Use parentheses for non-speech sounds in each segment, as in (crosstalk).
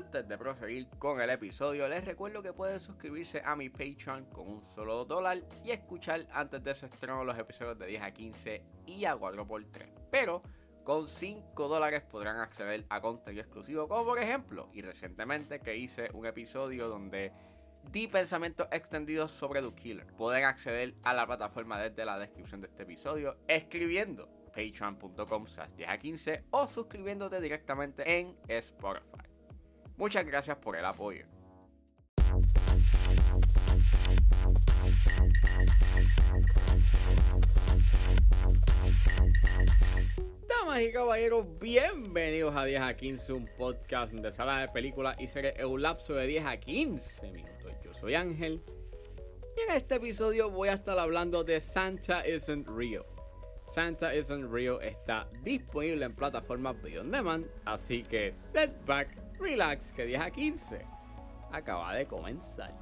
Antes de proseguir con el episodio, les recuerdo que pueden suscribirse a mi Patreon con un solo dólar y escuchar antes de su estreno los episodios de 10 a 15 y a 4x3. Pero con 5 dólares podrán acceder a contenido exclusivo, como por ejemplo, y recientemente que hice un episodio donde di pensamientos extendidos sobre The Killer. Pueden acceder a la plataforma desde la descripción de este episodio escribiendo patreon.com 10 a 15 o suscribiéndote directamente en Spotify. Muchas gracias por el apoyo. Damas y caballeros, bienvenidos a 10 a 15, un podcast de sala de películas y series en un lapso de 10 a 15 minutos. Yo soy Ángel y en este episodio voy a estar hablando de Santa Isn't Real. Santa Isn't Real está disponible en plataformas Video Demand, así que setback, relax, que 10 a 15 acaba de comenzar.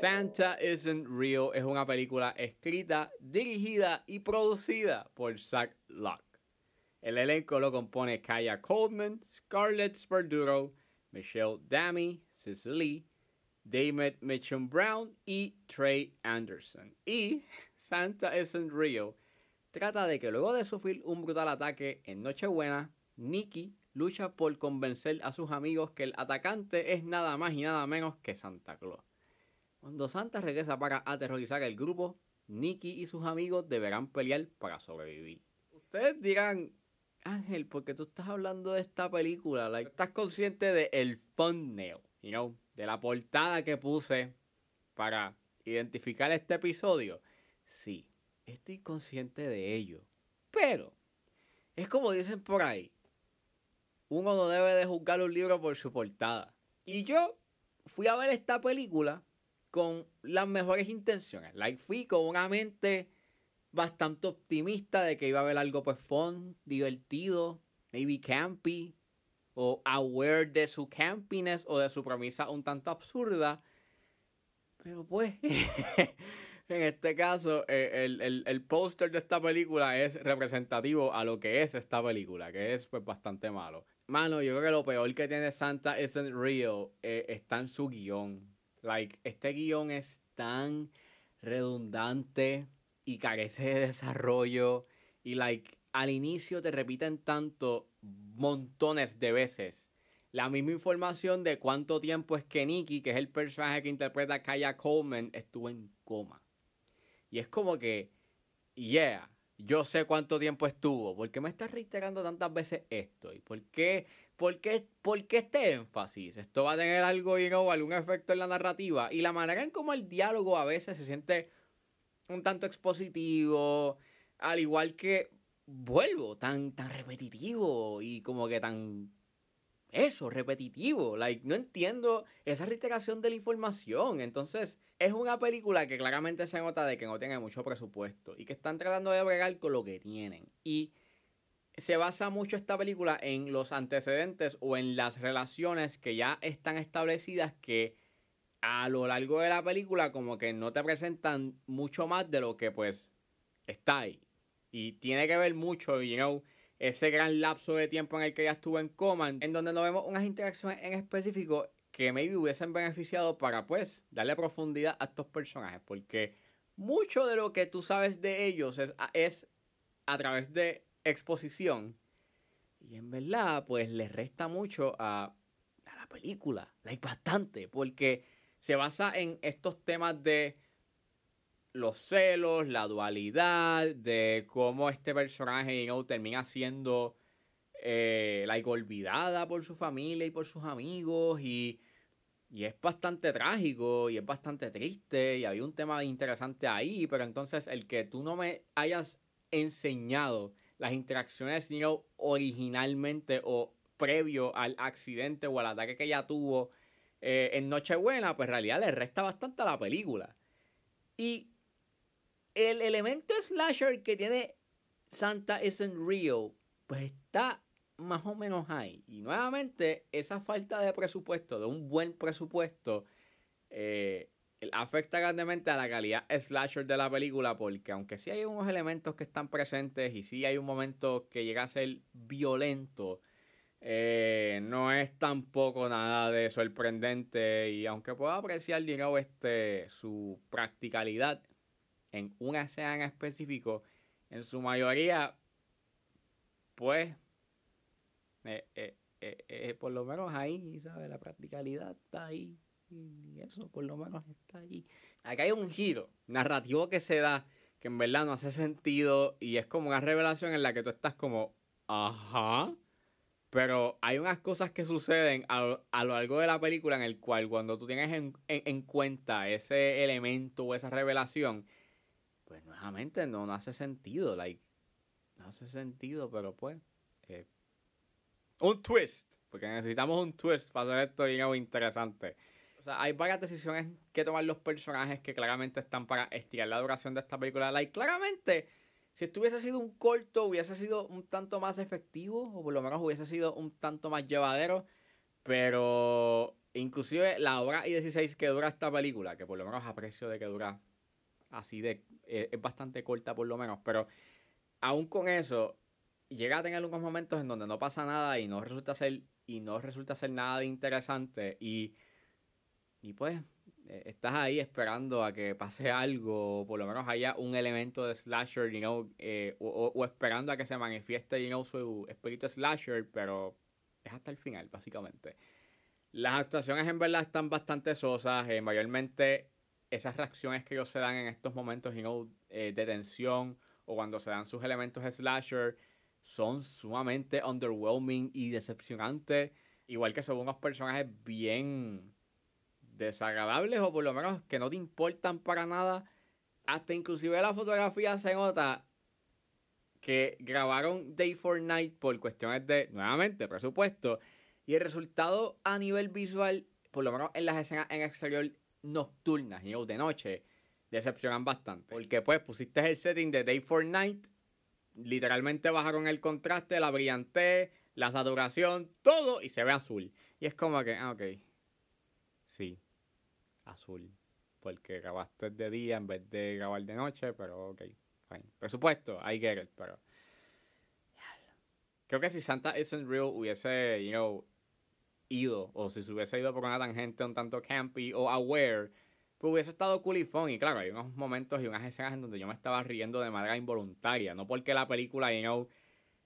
Santa Isn't Real es una película escrita, dirigida y producida por Zach Locke. El elenco lo compone Kaya Coleman, Scarlett Sparduro, Michelle Dami, Cicely, David Mitchum Brown y Trey Anderson. Y (laughs) Santa Isn't Real trata de que luego de sufrir un brutal ataque en Nochebuena, Nikki lucha por convencer a sus amigos que el atacante es nada más y nada menos que Santa Claus. Cuando Santa regresa para aterrorizar al grupo, Nicky y sus amigos deberán pelear para sobrevivir. Ustedes dirán, Ángel, ¿por qué tú estás hablando de esta película? Like, ¿Estás consciente de el thumbnail? You know, de la portada que puse para identificar este episodio. Sí, estoy consciente de ello. Pero, es como dicen por ahí, uno no debe de juzgar un libro por su portada. Y yo fui a ver esta película con las mejores intenciones. Like, fui con una mente bastante optimista de que iba a haber algo pues fun, divertido, maybe campy, o aware de su campiness o de su premisa un tanto absurda. Pero pues, (laughs) en este caso, eh, el, el, el póster de esta película es representativo a lo que es esta película, que es pues bastante malo. Mano, yo creo que lo peor que tiene Santa Isn't Real eh, está en su guion. Like, este guion es tan redundante y carece de desarrollo. Y like, al inicio te repiten tanto montones de veces la misma información de cuánto tiempo es que Nicky, que es el personaje que interpreta a Kaya Coleman, estuvo en coma. Y es como que, yeah, yo sé cuánto tiempo estuvo. ¿Por qué me estás reiterando tantas veces esto? ¿Y por qué ¿Por qué, este énfasis? Esto va a tener algo, you know, algún efecto en la narrativa. Y la manera en cómo el diálogo a veces se siente un tanto expositivo, al igual que, vuelvo, tan, tan repetitivo y como que tan... Eso, repetitivo. Like, no entiendo esa reiteración de la información. Entonces, es una película que claramente se nota de que no tiene mucho presupuesto y que están tratando de bregar con lo que tienen. Y se basa mucho esta película en los antecedentes o en las relaciones que ya están establecidas que a lo largo de la película como que no te presentan mucho más de lo que pues está ahí. Y tiene que ver mucho, you know, ese gran lapso de tiempo en el que ella estuvo en coma, en donde no vemos unas interacciones en específico que maybe hubiesen beneficiado para pues darle profundidad a estos personajes. Porque mucho de lo que tú sabes de ellos es, a través de exposición. Y en verdad, pues le resta mucho a, la película. hay bastante, porque se basa en estos temas de los celos, la dualidad, de cómo este personaje termina siendo eh, like, olvidada por su familia y por sus amigos. Y, y es bastante trágico y es bastante triste. Y había un tema interesante ahí, pero entonces el que tú no me hayas enseñado las interacciones you originalmente o previo al accidente o al ataque que ella tuvo eh, en Nochebuena, pues en realidad le resta bastante a la película. Y el elemento slasher que tiene Santa Isn't Real, pues está más o menos ahí. Y nuevamente, esa falta de presupuesto, de un buen presupuesto, eh, afecta grandemente a la calidad slasher de la película porque aunque sí hay unos elementos que están presentes y sí hay un momento que llega a ser violento, eh, no es tampoco nada de sorprendente y aunque puedo apreciar, digamos, este, su practicalidad en una escena en específico, en su mayoría, pues, eh, eh, por lo menos ahí, ¿sabes? La practicalidad está ahí y eso por lo menos está ahí. Acá hay un giro narrativo que se da que en verdad no hace sentido y es como una revelación en la que tú estás como, ajá. Pero hay unas cosas que suceden a, lo largo de la película en el cual cuando tú tienes en, cuenta ese elemento o esa revelación, pues nuevamente no, no hace sentido. Like, no hace sentido, pero pues... Eh, un twist. Porque necesitamos un twist para hacer esto algo interesante. O sea, hay varias decisiones que tomar los personajes que claramente están para estirar la duración de esta película. Like, claramente, si esto hubiese sido un corto, hubiese sido un tanto más efectivo, o por lo menos hubiese sido un tanto más llevadero. Pero inclusive la hora y 16 que dura esta película, que por lo menos aprecio de que dura así de... Eh, es bastante corta por lo menos, pero aún con eso, llega a tener unos momentos en donde no pasa nada y no resulta ser, y no resulta ser nada de interesante. Y y pues estás ahí esperando a que pase algo, o por lo menos haya un elemento de slasher, you know, eh, o, esperando a que se manifieste, you know, su espíritu slasher, pero es hasta el final, básicamente. Las actuaciones en verdad están bastante sosas, eh, mayormente esas reacciones que ellos se dan en estos momentos, you know, de tensión, o cuando se dan sus elementos slasher, son sumamente underwhelming y decepcionantes, igual que son unos personajes bien desagradables o por lo menos que no te importan para nada. Hasta inclusive la fotografía se nota que grabaron Day for Night por cuestiones de, nuevamente, presupuesto. Y el resultado a nivel visual, por lo menos en las escenas en exterior nocturnas y de noche, decepcionan bastante. Porque pues pusiste el setting de Day for Night, literalmente bajaron el contraste, la brillantez, la saturación, todo y se ve azul. Y es como que, ah, ok. Sí, azul. Porque grabaste de día en vez de grabar de noche, pero ok, fine. Presupuesto, I get it, pero. Creo que si Santa Isn't Real hubiese, you know, ido, o si se hubiese ido por una tangente un tanto campy o aware, pues hubiese estado cool y. Y claro, hay unos momentos y unas escenas en donde yo me estaba riendo de manera involuntaria. No porque la película, you know,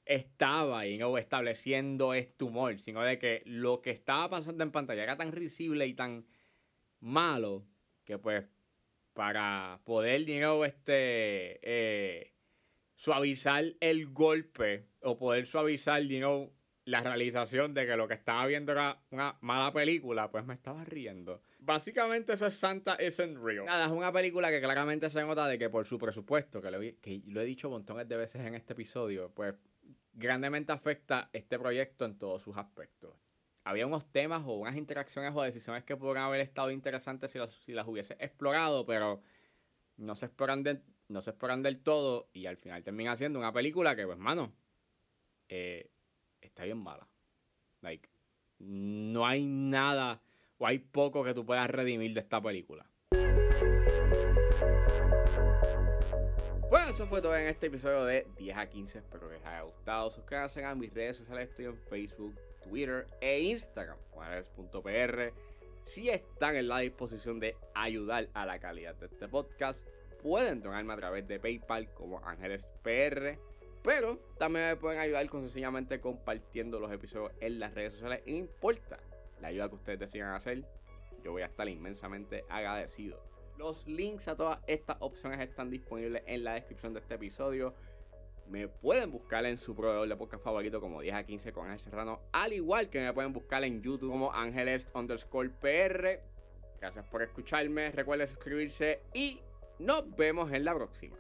estaba, you know, estableciendo este humor, sino de que lo que estaba pasando en pantalla era tan risible y tan malo que pues para poder, digamos, este, eh, suavizar el golpe o poder suavizar, digamos, la realización de que lo que estaba viendo era una mala película, pues me estaba riendo. Básicamente eso es Santa Isn't Real. Nada, es una película que claramente se nota de que por su presupuesto, que lo, que lo he dicho montones de veces en este episodio, pues grandemente afecta este proyecto en todos sus aspectos había unos temas o unas interacciones o decisiones que podrían haber estado interesantes si, si las hubiese explorado, pero no se exploran no se exploran del todo y al final termina siendo una película que, pues, mano, eh, está bien mala. Like, no hay nada o hay poco que tú puedas redimir de esta película. Bueno, eso fue todo en este episodio de 10 a 15. Espero que les haya gustado. Suscríbanse a mis redes sociales. Estoy en Facebook, Twitter e Instagram, juanes.pr. Si están en la disposición de ayudar a la calidad de este podcast, pueden donarme a través de PayPal como Ángeles PR. Pero también me pueden ayudar con sencillamente compartiendo los episodios en las redes sociales. Importa la ayuda que ustedes decidan hacer, yo voy a estar inmensamente agradecido. Los links a todas estas opciones están disponibles en la descripción de este episodio. Me pueden buscar en su proveedor de podcast favorito como 10 a 15 con Ángel Serrano. Al igual que me pueden buscar en YouTube como Ángeles underscore PR. Gracias por escucharme. Recuerden suscribirse y nos vemos en la próxima.